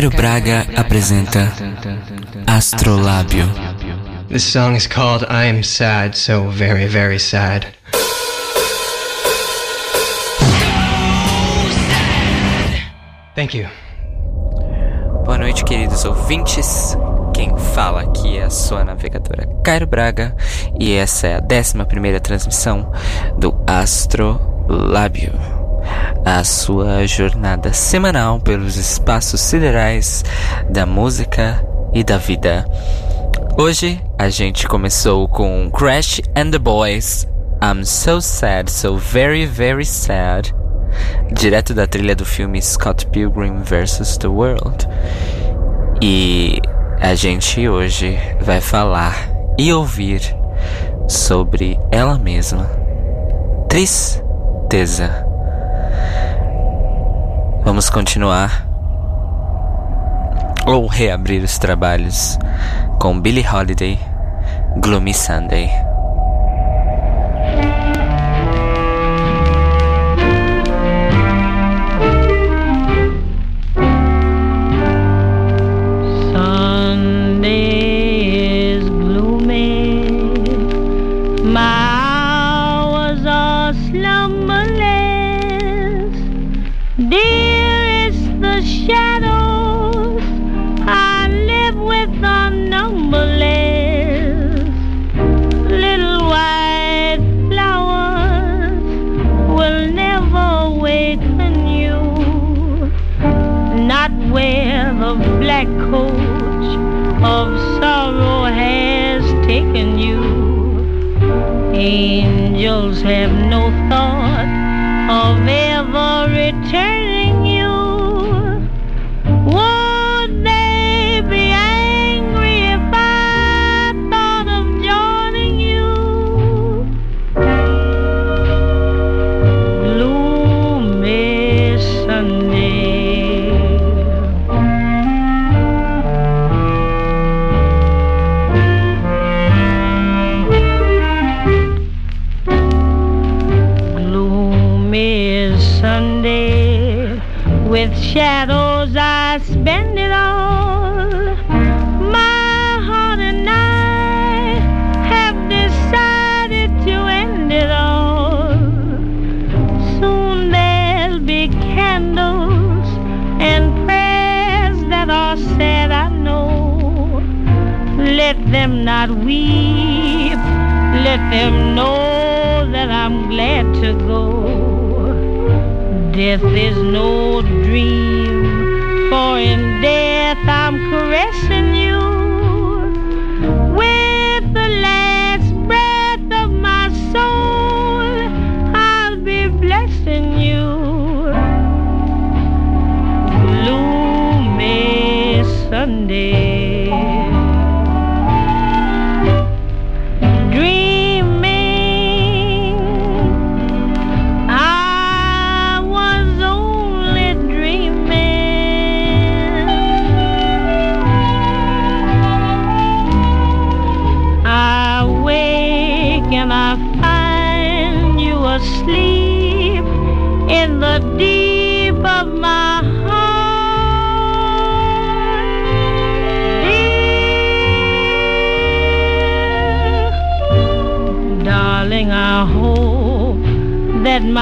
Cairo Braga apresenta Astrolábio. This song is called I Am Sad, so very, very sad. Thank you. Boa noite, queridos ouvintes. Quem fala aqui é a sua navegadora Cairo Braga e essa é a 11 primeira transmissão do Astrolábio a sua jornada semanal pelos espaços siderais da música e da vida. Hoje a gente começou com Crash and the Boys. I'm so sad, so very, very sad. Direto da trilha do filme Scott Pilgrim vs. The World. E a gente hoje vai falar e ouvir sobre ela mesma. Tristeza. Vamos continuar ou reabrir os trabalhos com Billie Holiday, Gloomy Sunday. Angels have no thought of ever returning. not weep. Let them know that I'm glad to go. Death is no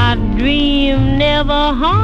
my dream never haunted.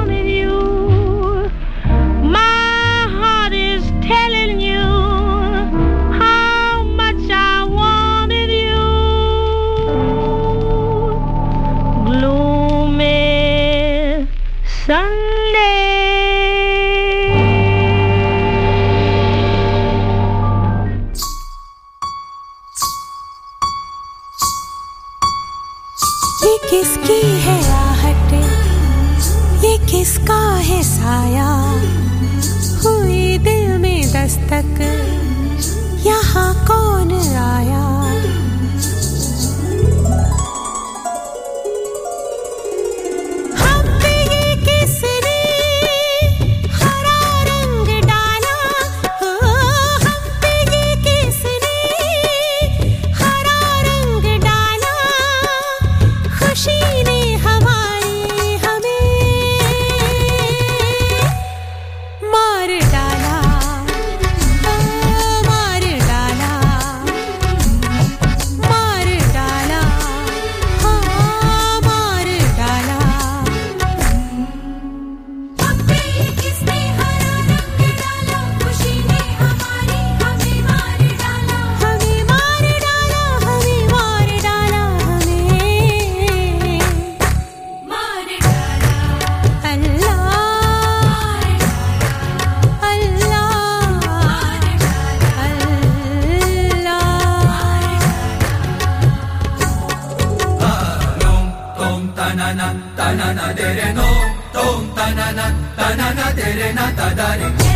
tanana tanana dereno tom tanana tanana derena tadare.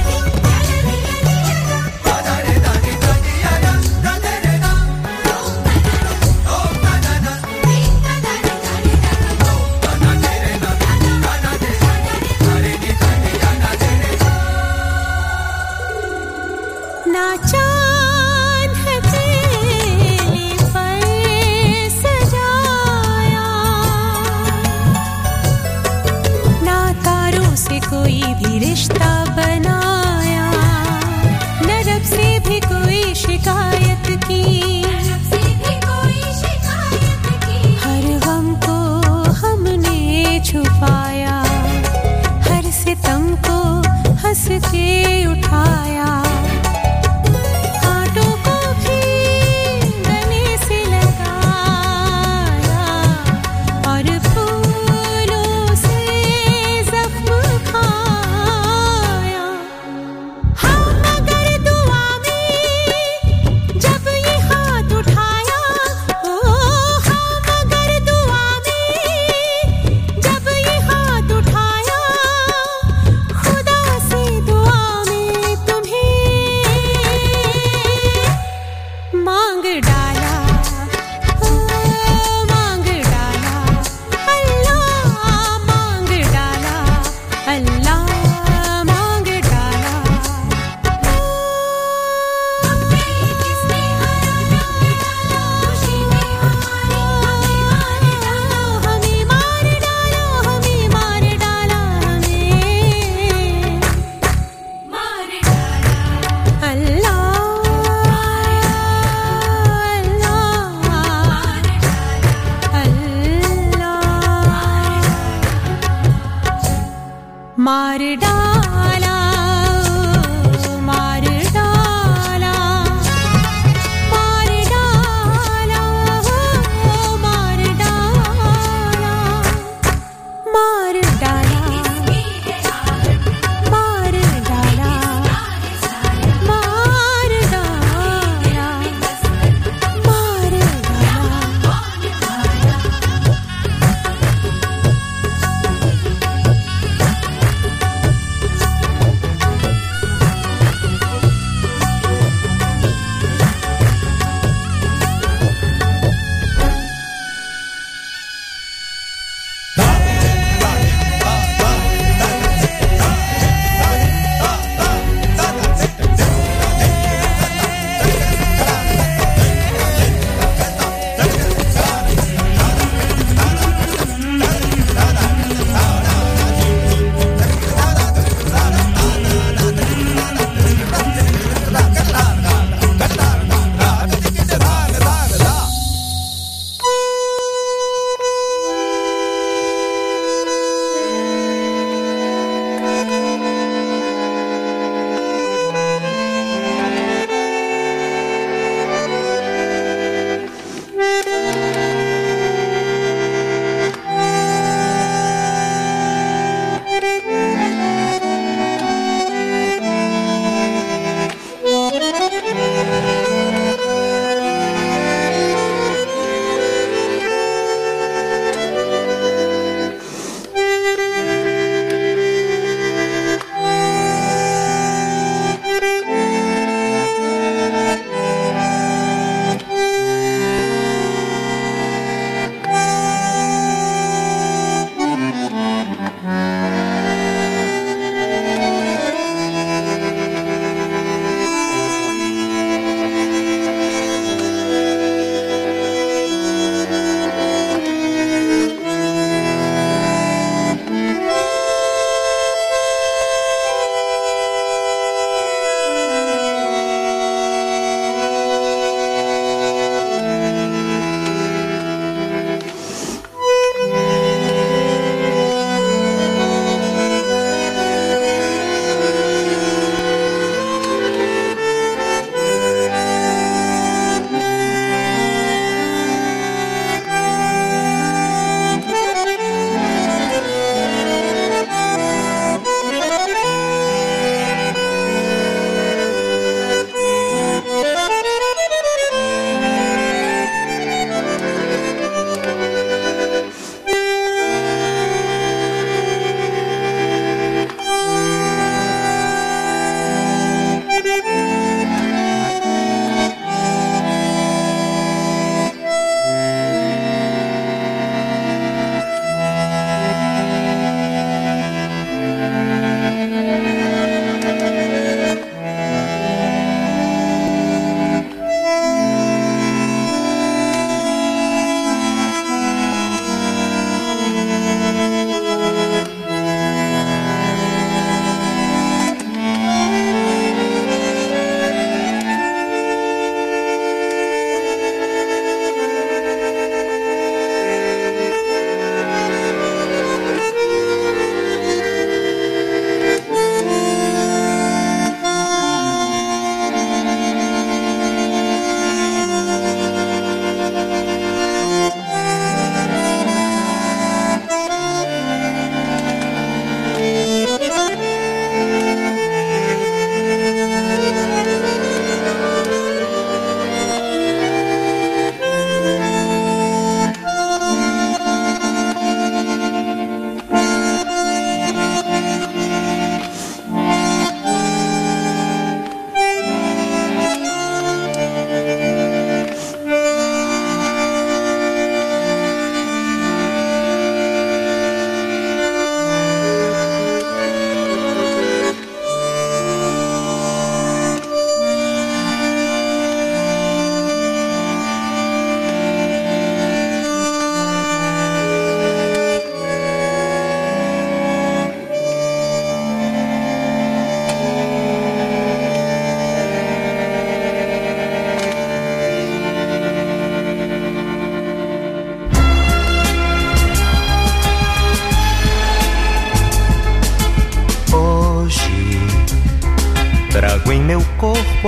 to you.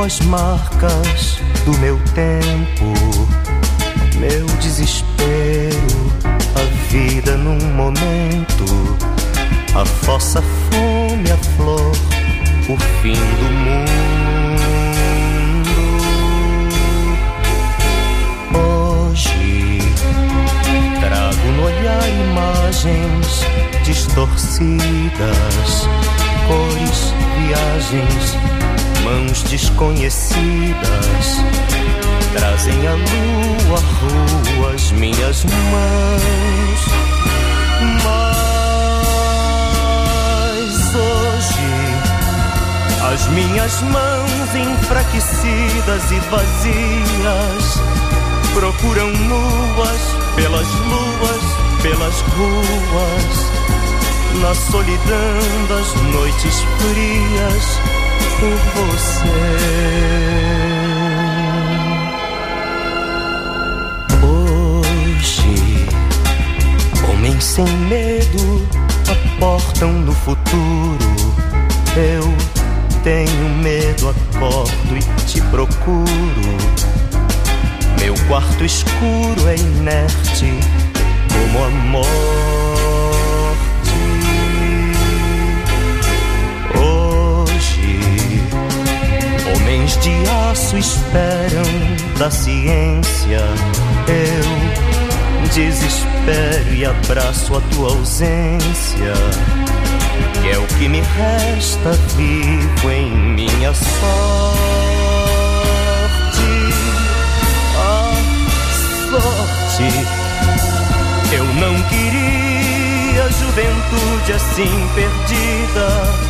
As marcas do meu tempo, meu desespero, a vida num momento, a fossa fome, a flor, o fim do mundo. Hoje trago no olhar imagens distorcidas, cores, viagens, mãos desconhecidas trazem a lua, a rua, as minhas mãos. Mas hoje as minhas mãos enfraquecidas e vazias procuram nuas pelas luas, pelas ruas, na solidão das noites frias por você. Hoje, homens sem medo aportam no futuro. Eu tenho medo, acordo e te procuro. Meu quarto escuro é inerte como a de aço esperam da ciência. Eu desespero e abraço a tua ausência. Que é o que me resta vivo em minha sorte. sorte. Eu não queria juventude assim perdida.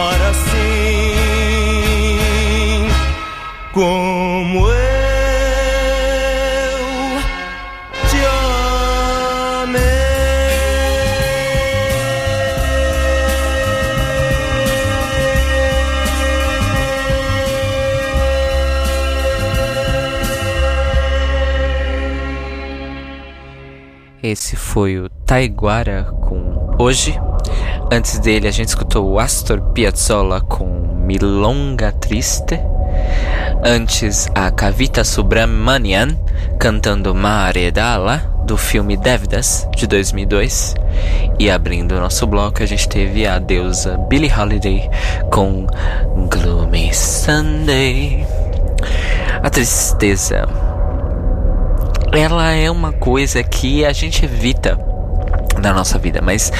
amar assim como eu. Esse foi o Taiguara com Hoje. Antes dele a gente escutou o Astor Piazzolla com Milonga Triste. Antes a Kavita Subramanian cantando Maredala do filme Devdas de 2002. E abrindo o nosso bloco a gente teve a deusa Billie Holiday com Gloomy Sunday. A tristeza ela é uma coisa que a gente evita na nossa vida, mas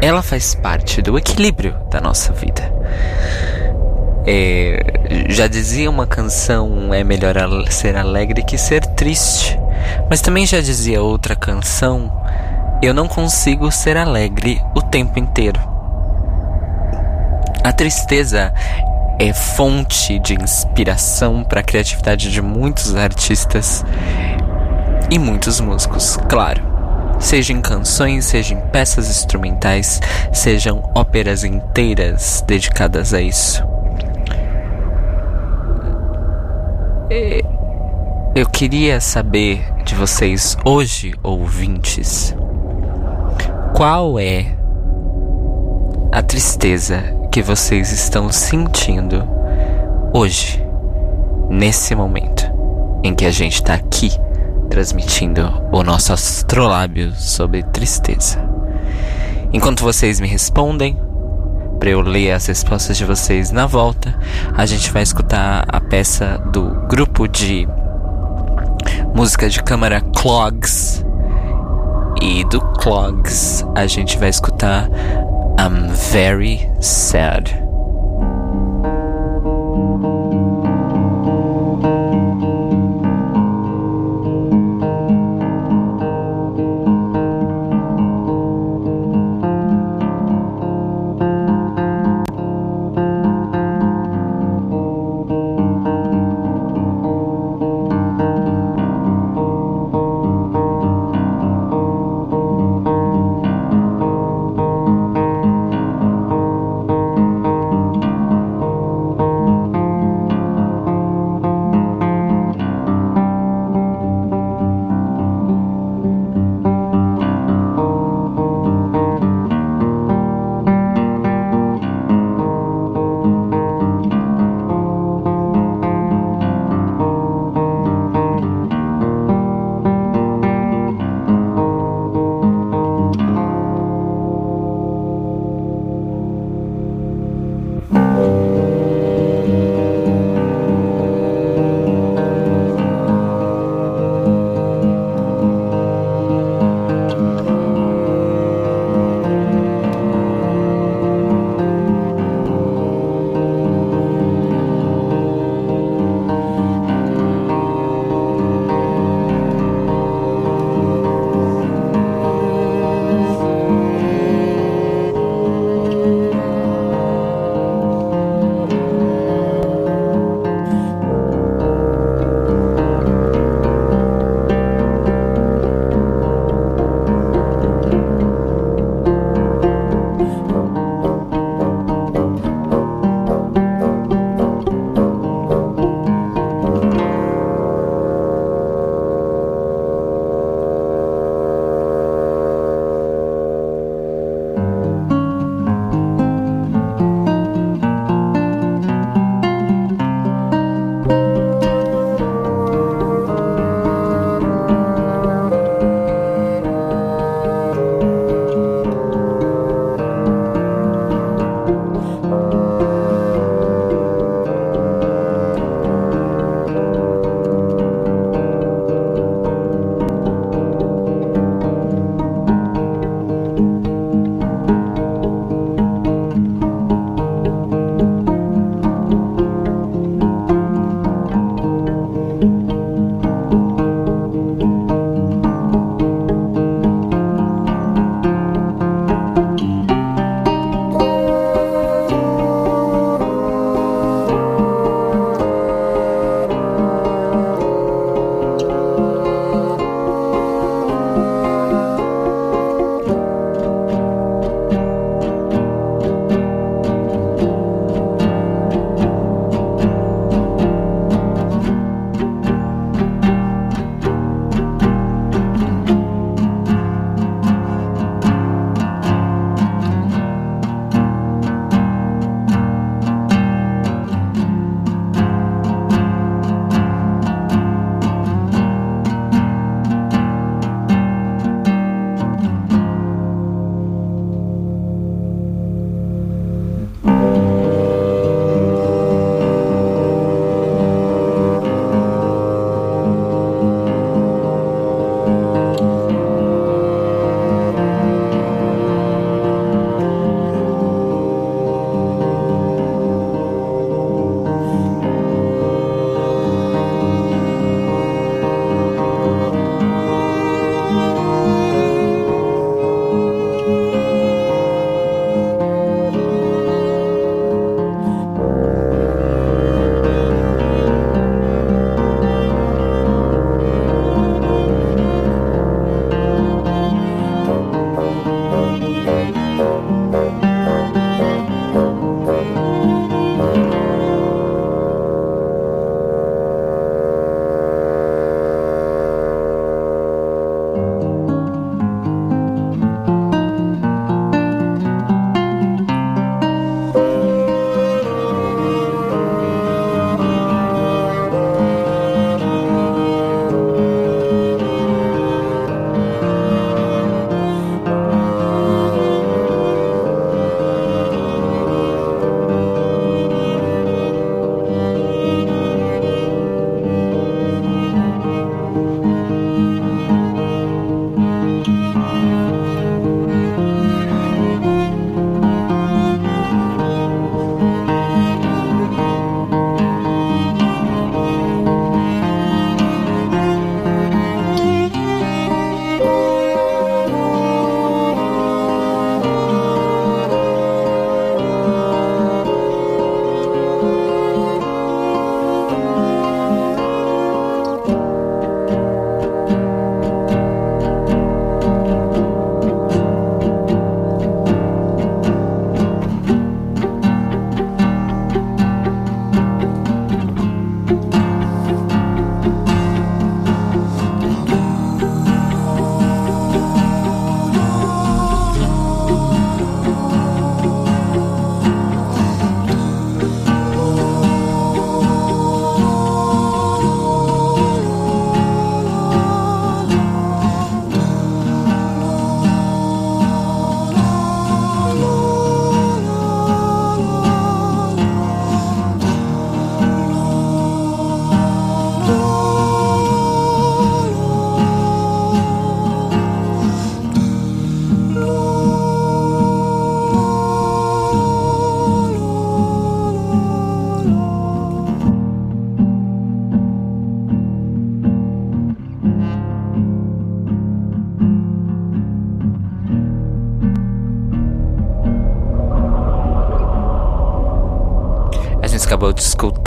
ela faz parte do equilíbrio da nossa vida. É, já dizia uma canção: é melhor ser alegre que ser triste. Mas também já dizia outra canção: eu não consigo ser alegre o tempo inteiro. A tristeza é fonte de inspiração para a criatividade de muitos artistas e muitos músicos, claro. Seja em canções, seja em peças instrumentais, sejam óperas inteiras dedicadas a isso. Eu queria saber de vocês hoje, ouvintes, qual é a tristeza que vocês estão sentindo hoje, nesse momento em que a gente está aqui transmitindo o nosso astrolábio sobre tristeza. Enquanto vocês me respondem, para eu ler as respostas de vocês na volta, a gente vai escutar a peça do grupo de música de câmara Clogs. E do Clogs a gente vai escutar I'm very sad.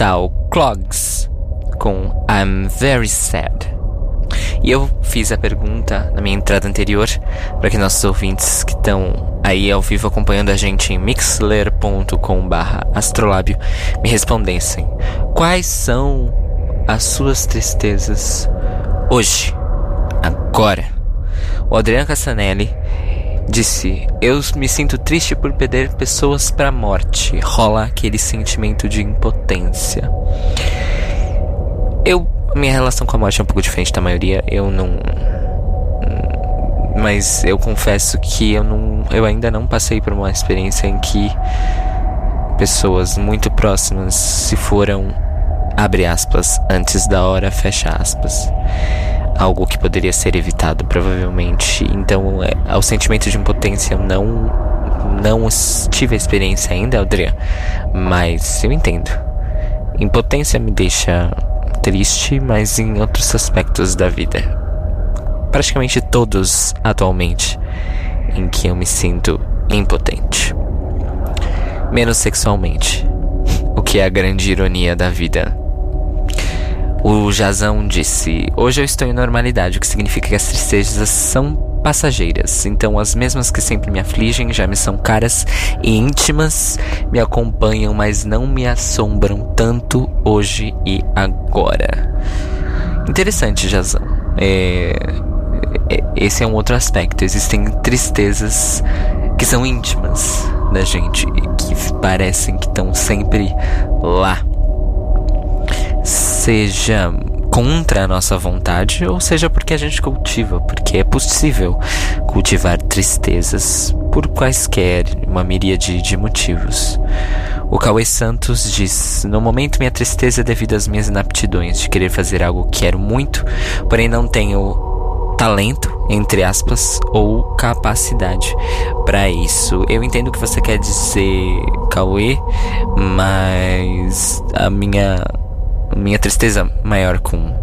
O Clogs com I'm Very Sad. E eu fiz a pergunta na minha entrada anterior para que nossos ouvintes que estão aí ao vivo acompanhando a gente em mixler.com/astrolábio me respondessem: quais são as suas tristezas hoje, agora? O Adriano Cassanelli disse: Eu me sinto triste por perder pessoas para a morte. Rola aquele sentimento de impotência. Eu. Minha relação com a morte é um pouco diferente da maioria. Eu não. Mas eu confesso que eu não. Eu ainda não passei por uma experiência em que pessoas muito próximas se foram. Abre aspas, antes da hora, fecha aspas algo que poderia ser evitado provavelmente. Então, é, o sentimento de impotência eu não não tive a experiência ainda, Adrian, mas eu entendo. Impotência me deixa triste, mas em outros aspectos da vida. Praticamente todos atualmente em que eu me sinto impotente. Menos sexualmente, o que é a grande ironia da vida o Jazão disse: Hoje eu estou em normalidade, o que significa que as tristezas são passageiras. Então, as mesmas que sempre me afligem já me são caras e íntimas, me acompanham, mas não me assombram tanto hoje e agora. Interessante, Jazão. É, é, esse é um outro aspecto. Existem tristezas que são íntimas da gente, que parecem que estão sempre lá seja contra a nossa vontade ou seja porque a gente cultiva, porque é possível cultivar tristezas por quaisquer uma miríade de motivos. O Cauê Santos diz: No momento, minha tristeza é devido às minhas inaptidões de querer fazer algo que quero muito, porém não tenho talento, entre aspas, ou capacidade para isso. Eu entendo o que você quer dizer, Cauê, mas a minha minha tristeza maior com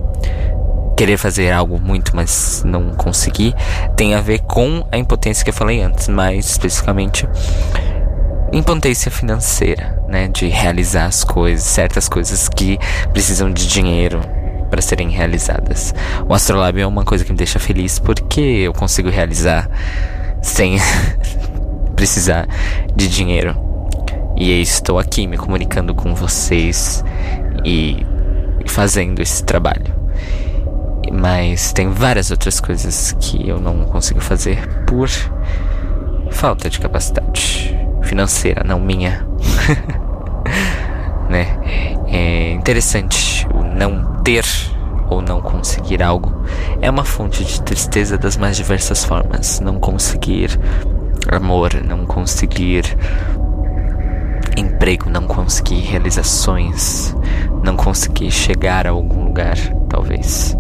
querer fazer algo muito, mas não conseguir, tem a ver com a impotência que eu falei antes, mais especificamente impotência financeira, né, de realizar as coisas, certas coisas que precisam de dinheiro para serem realizadas. O Astrolab é uma coisa que me deixa feliz porque eu consigo realizar sem precisar de dinheiro. E estou aqui me comunicando com vocês e fazendo esse trabalho. Mas tem várias outras coisas que eu não consigo fazer por falta de capacidade financeira, não minha. né? É interessante o não ter ou não conseguir algo é uma fonte de tristeza das mais diversas formas. Não conseguir amor, não conseguir emprego, não conseguir realizações, não conseguir chegar a algum lugar, talvez.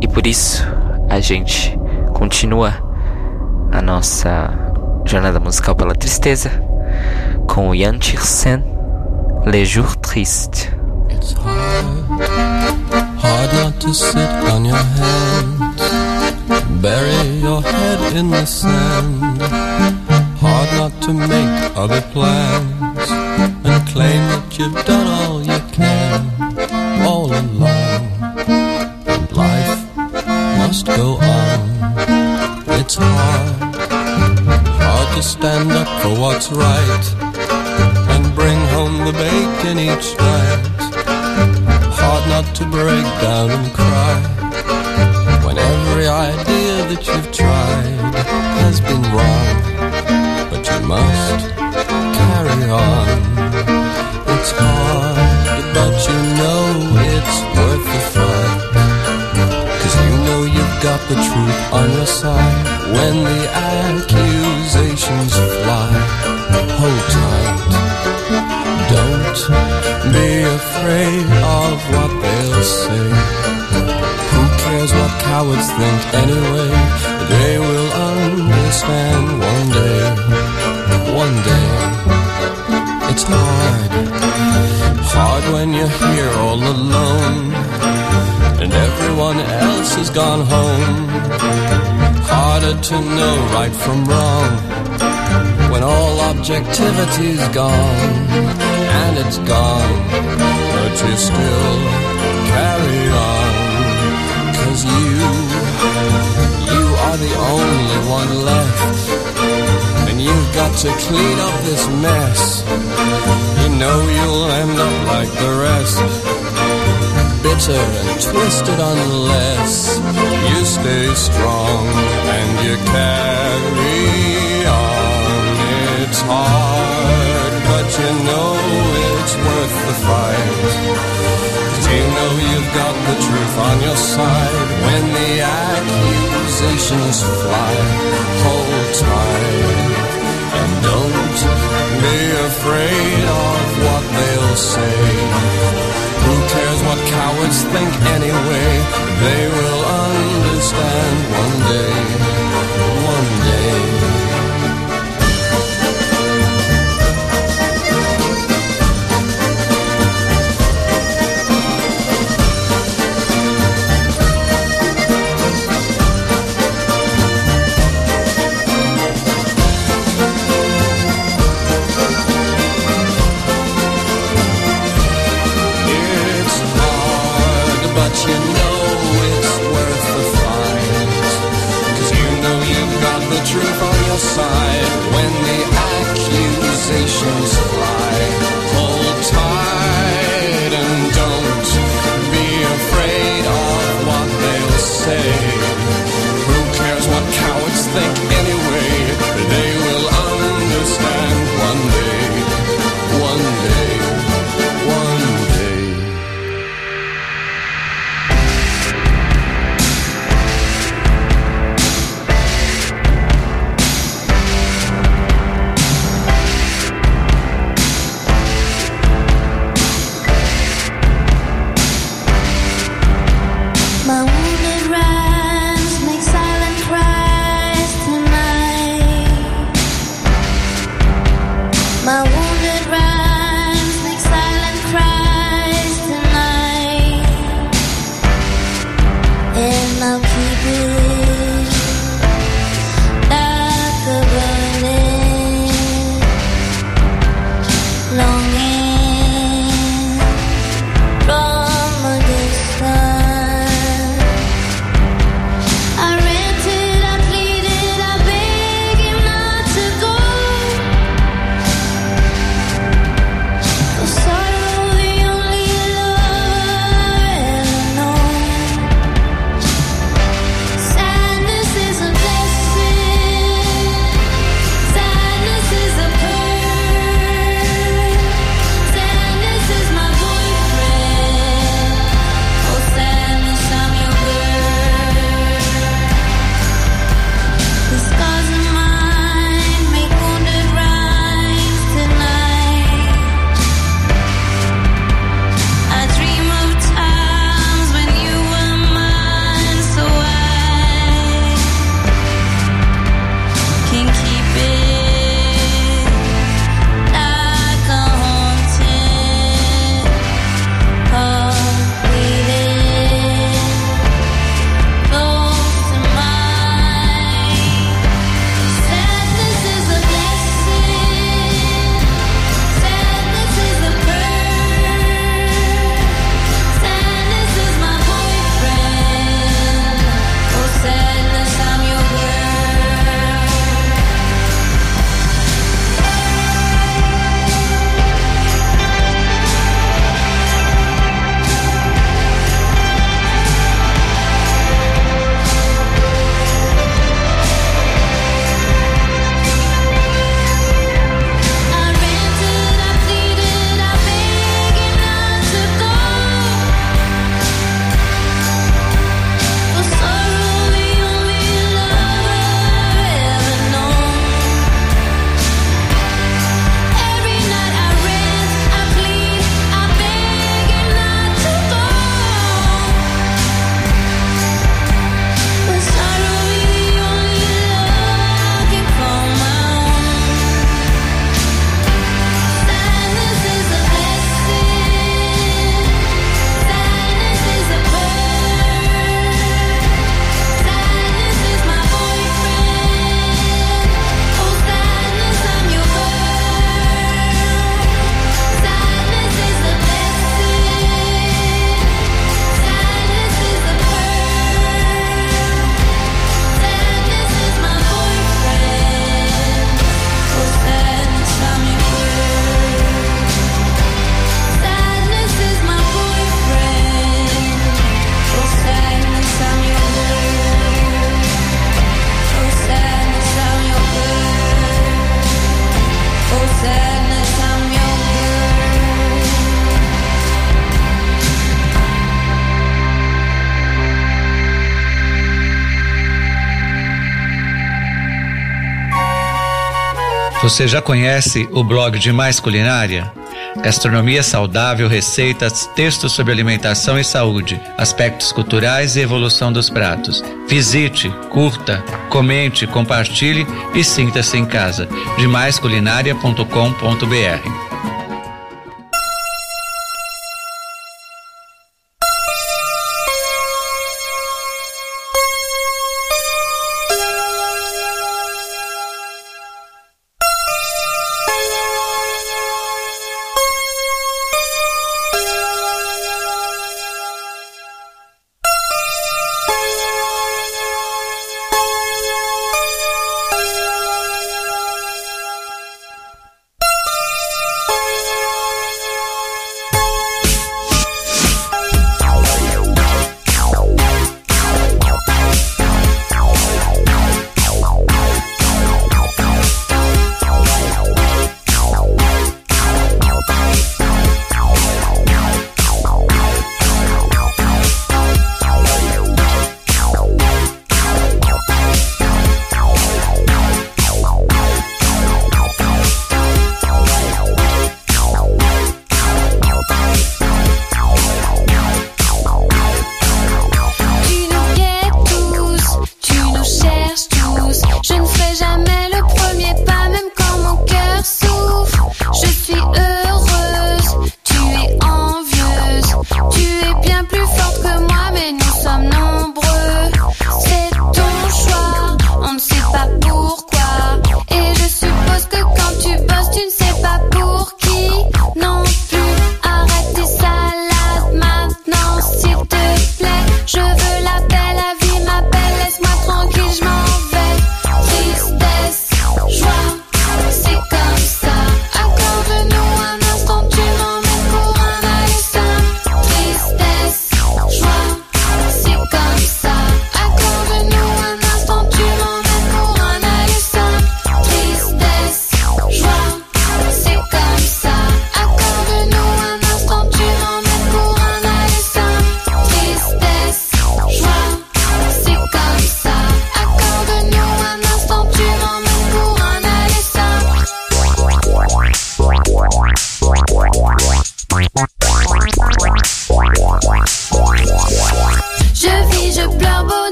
E por isso a gente continua a nossa jornada musical pela tristeza com o Jan Tiersen, Les Jours Tristes. It's hard, hard not to sit on your hands, bury your head in the sand. Hard not to make other plans and claim that you've done all you can all along. And life must go on. It's hard, hard to stand up for what's right and bring home the bacon each night. Hard not to break down and cry when every idea that you've tried has been wrong on. It's hard, but you know it's worth the fight. Cause you know you've got the truth on your side when the accusations fly. Hold tight, don't be afraid of what they'll say. Who cares what cowards think anyway? They will understand It's hard, hard when you're here all alone, and everyone else has gone home. Harder to know right from wrong when all objectivity's gone, and it's gone, but you still carry on. Cause you, you are the only one left, you've got to clean up this mess. You know you'll end up like the rest bitter and twisted unless you stay strong and you carry on. It's hard, but you know it's worth the fight. You know you've got the truth on your side when the accusations fly. Hold tight and don't be afraid of what they'll say. Who cares what cowards think anyway? They will understand one day, Você já conhece o blog de Mais Culinária? Gastronomia saudável, receitas, textos sobre alimentação e saúde, aspectos culturais e evolução dos pratos. Visite, curta, comente, compartilhe e sinta-se em casa. Demaisculinária.com.br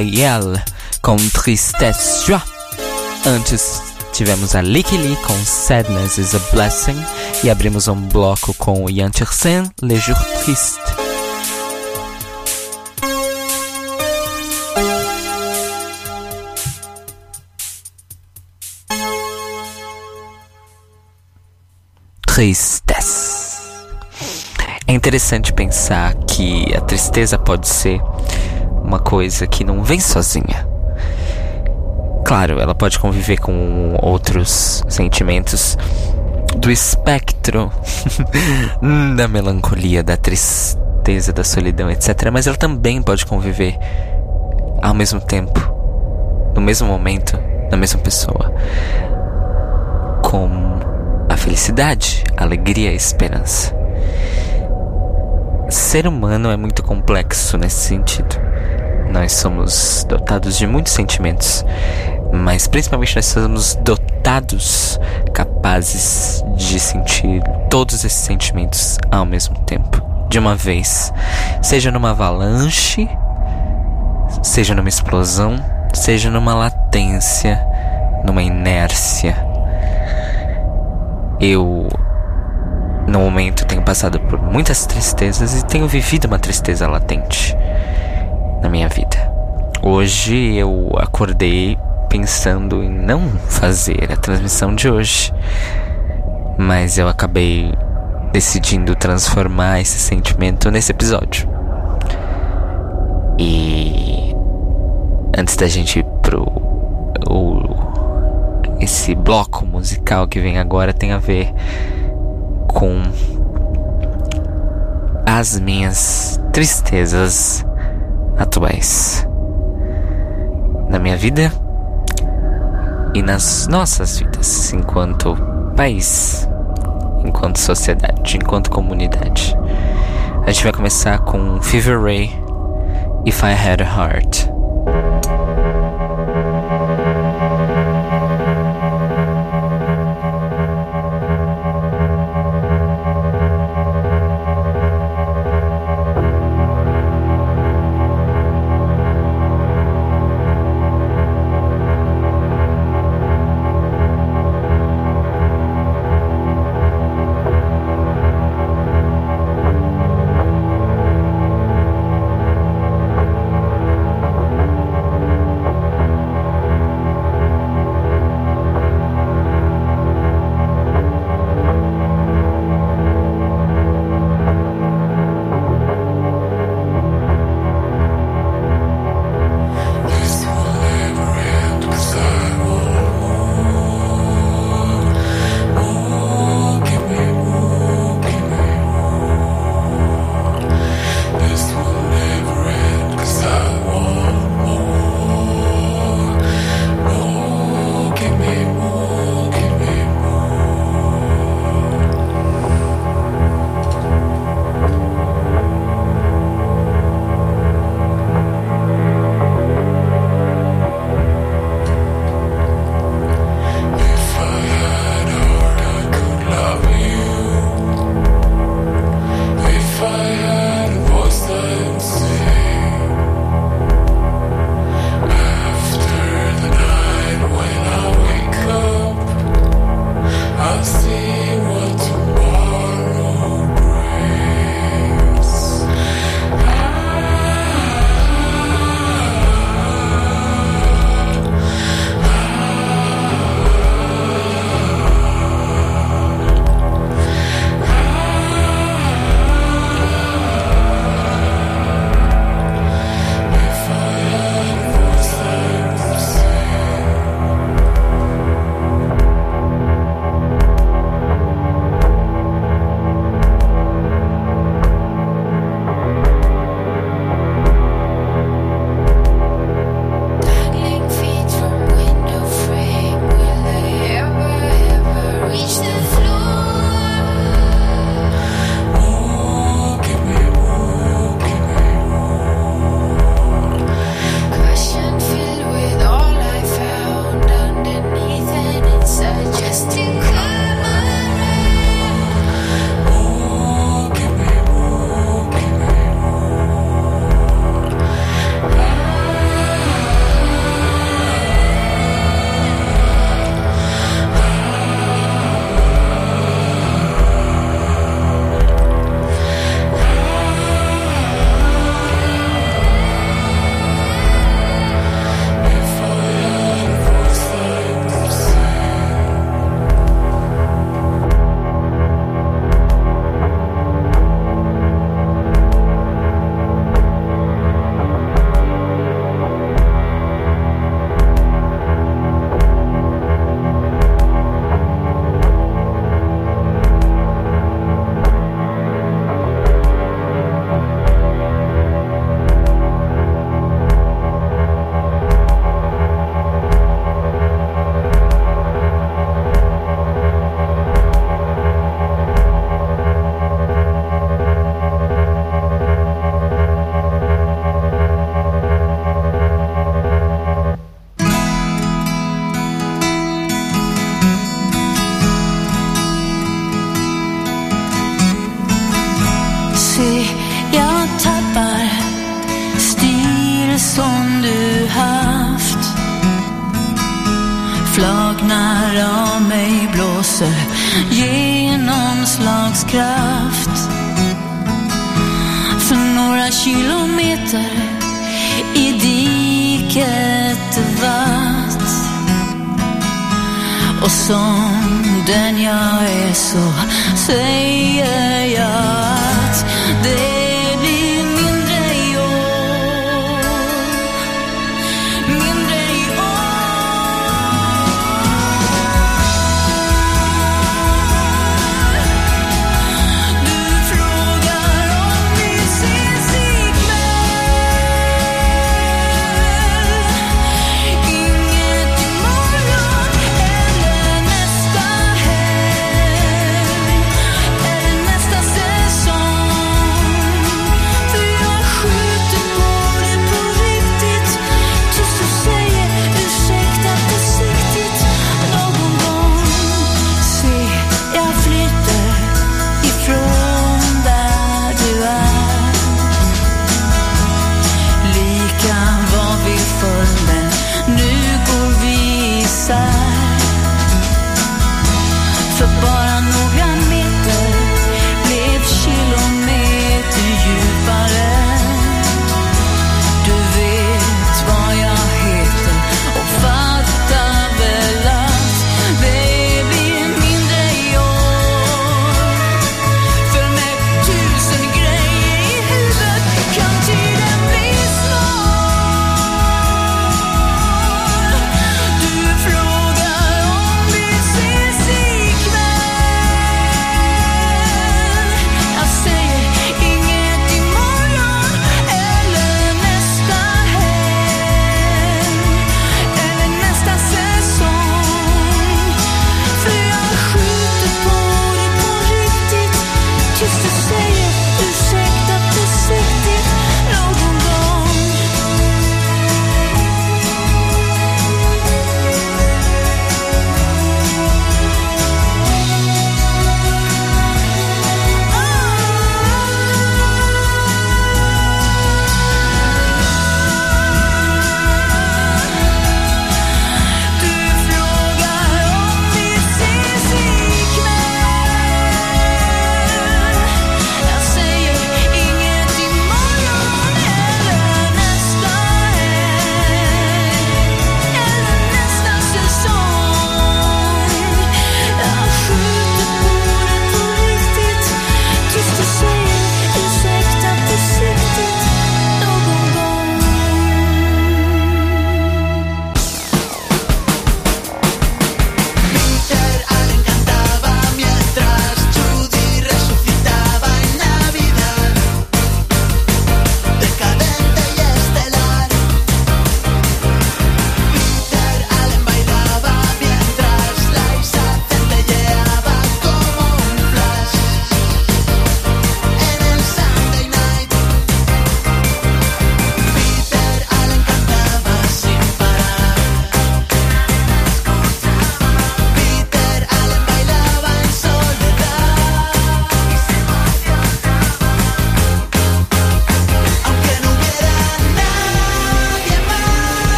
Yel com joie. Antes tivemos a Licky Lee com Sadness is a Blessing e abrimos um bloco com o Yann Tiersen, Les Jours Tristes. Tristesse. É interessante pensar que a tristeza pode ser uma coisa que não vem sozinha. Claro, ela pode conviver com outros sentimentos do espectro da melancolia, da tristeza, da solidão, etc. Mas ela também pode conviver ao mesmo tempo, no mesmo momento, na mesma pessoa, com a felicidade, a alegria a esperança. Ser humano é muito complexo nesse sentido. Nós somos dotados de muitos sentimentos, mas principalmente nós somos dotados capazes de sentir todos esses sentimentos ao mesmo tempo, de uma vez, seja numa avalanche, seja numa explosão, seja numa latência, numa inércia. Eu, no momento, tenho passado por muitas tristezas e tenho vivido uma tristeza latente na minha vida. Hoje eu acordei pensando em não fazer a transmissão de hoje, mas eu acabei decidindo transformar esse sentimento nesse episódio. E antes da gente ir pro o esse bloco musical que vem agora tem a ver com as minhas tristezas atuais na minha vida e nas nossas vidas enquanto país, enquanto sociedade, enquanto comunidade. A gente vai começar com Fever Ray, If I Had a Heart. vågorna av mig blåser genomslagskraft För några kilometer i diket vatt. Och som den jag är så säger jag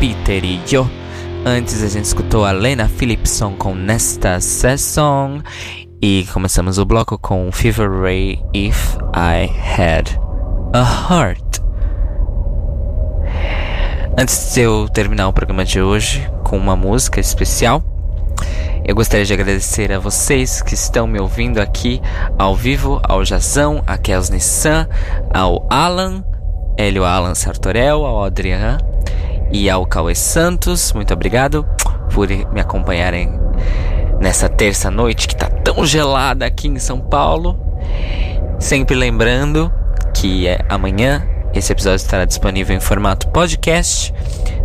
Peter e Yo. Antes a gente escutou a Lena Philipson com Nesta Session. E começamos o bloco com Fever Ray If I Had a Heart. Antes de eu terminar o programa de hoje com uma música especial, eu gostaria de agradecer a vocês que estão me ouvindo aqui ao vivo, ao Jazão, a Kels Nissan, ao Alan, Hélio Alan Sartorel, ao Adrian e ao Cauê Santos. Muito obrigado por me acompanharem nessa terça noite que tá tão gelada aqui em São Paulo. Sempre lembrando que é amanhã esse episódio estará disponível em formato podcast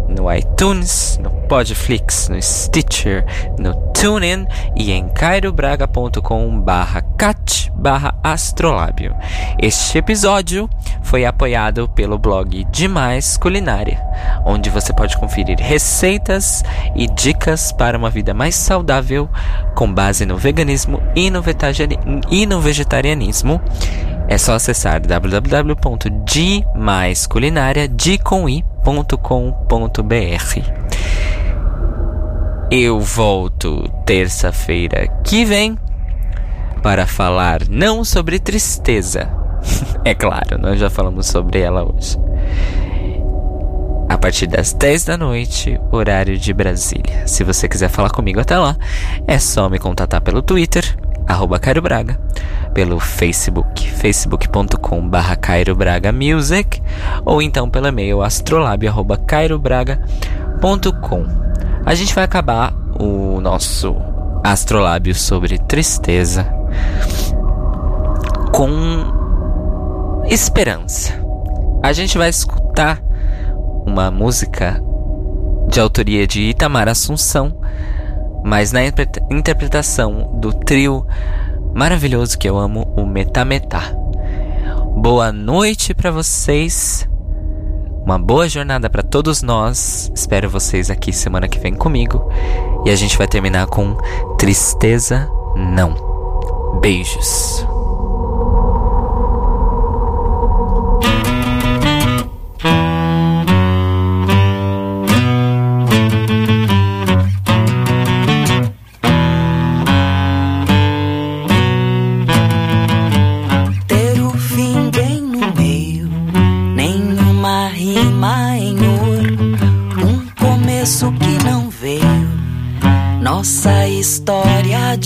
no iTunes, no Podflix, no Stitcher, no TuneIn e em cairobraga.com barra cat barra astrolábio. Este episódio foi apoiado pelo blog Demais Culinária, onde você pode conferir receitas e dicas para uma vida mais saudável com base no veganismo e no, e no vegetarianismo. É só acessar www.dmaisculinária.com.br. Eu volto terça-feira que vem para falar não sobre tristeza. é claro, nós já falamos sobre ela hoje. A partir das 10 da noite, horário de Brasília. Se você quiser falar comigo até lá, é só me contatar pelo Twitter, arroba Cairo Braga, pelo Facebook, facebook.com barra Cairo Braga Music, ou então pelo e-mail cairobraga.com. A gente vai acabar o nosso astrolábio sobre tristeza com esperança. A gente vai escutar uma música de autoria de Itamar Assunção, mas na interpreta- interpretação do trio maravilhoso que eu amo, o Metametá. Boa noite pra vocês. Uma boa jornada pra todos nós. Espero vocês aqui semana que vem comigo. E a gente vai terminar com Tristeza Não. Beijos.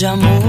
De amor.